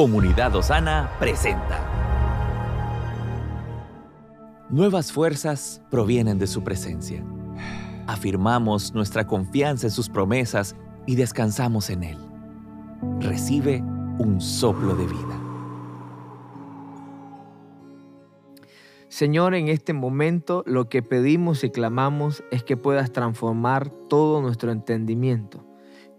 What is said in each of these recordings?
Comunidad Osana presenta. Nuevas fuerzas provienen de su presencia. Afirmamos nuestra confianza en sus promesas y descansamos en Él. Recibe un soplo de vida. Señor, en este momento lo que pedimos y clamamos es que puedas transformar todo nuestro entendimiento,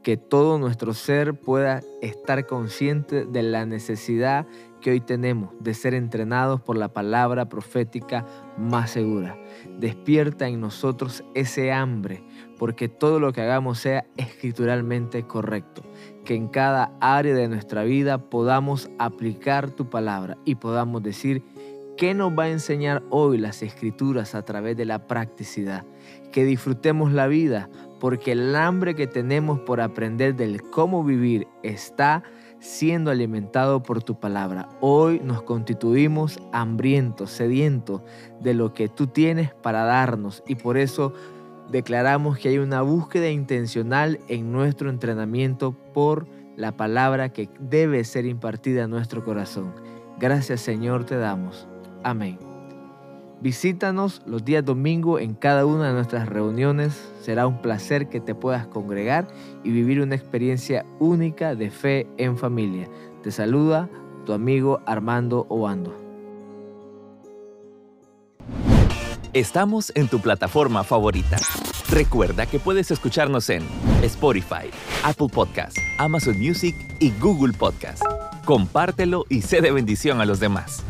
que todo nuestro ser pueda estar consciente de la necesidad que hoy tenemos de ser entrenados por la palabra profética más segura. Despierta en nosotros ese hambre, porque todo lo que hagamos sea escrituralmente correcto. Que en cada área de nuestra vida podamos aplicar tu palabra y podamos decir, ¿Qué nos va a enseñar hoy las escrituras a través de la practicidad? Que disfrutemos la vida porque el hambre que tenemos por aprender del cómo vivir está siendo alimentado por tu palabra. Hoy nos constituimos hambrientos, sedientos de lo que tú tienes para darnos y por eso declaramos que hay una búsqueda intencional en nuestro entrenamiento por la palabra que debe ser impartida a nuestro corazón. Gracias Señor te damos. Amén. Visítanos los días domingo en cada una de nuestras reuniones. Será un placer que te puedas congregar y vivir una experiencia única de fe en familia. Te saluda tu amigo Armando Obando. Estamos en tu plataforma favorita. Recuerda que puedes escucharnos en Spotify, Apple Podcast, Amazon Music y Google Podcast. Compártelo y sé de bendición a los demás.